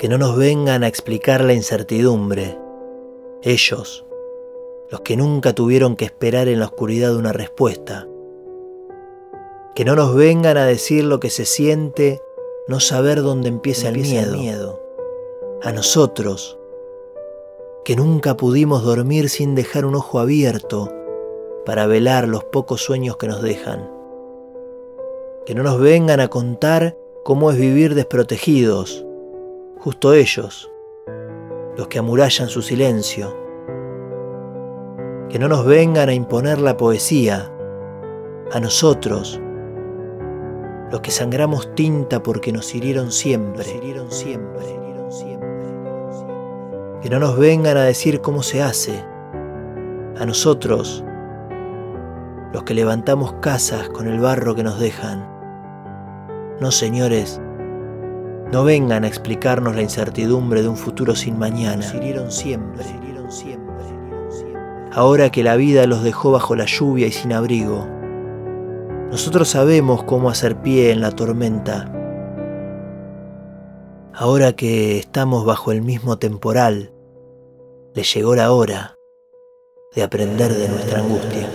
Que no nos vengan a explicar la incertidumbre. Ellos, los que nunca tuvieron que esperar en la oscuridad una respuesta. Que no nos vengan a decir lo que se siente no saber dónde empieza, el, miedo. el miedo. A nosotros, que nunca pudimos dormir sin dejar un ojo abierto para velar los pocos sueños que nos dejan. Que no nos vengan a contar cómo es vivir desprotegidos, justo ellos, los que amurallan su silencio. Que no nos vengan a imponer la poesía, a nosotros, los que sangramos tinta porque nos hirieron siempre. Que no nos vengan a decir cómo se hace, a nosotros, los que levantamos casas con el barro que nos dejan. No, señores, no vengan a explicarnos la incertidumbre de un futuro sin mañana. Nos siempre. Ahora que la vida los dejó bajo la lluvia y sin abrigo, nosotros sabemos cómo hacer pie en la tormenta. Ahora que estamos bajo el mismo temporal, le llegó la hora de aprender de nuestra angustia.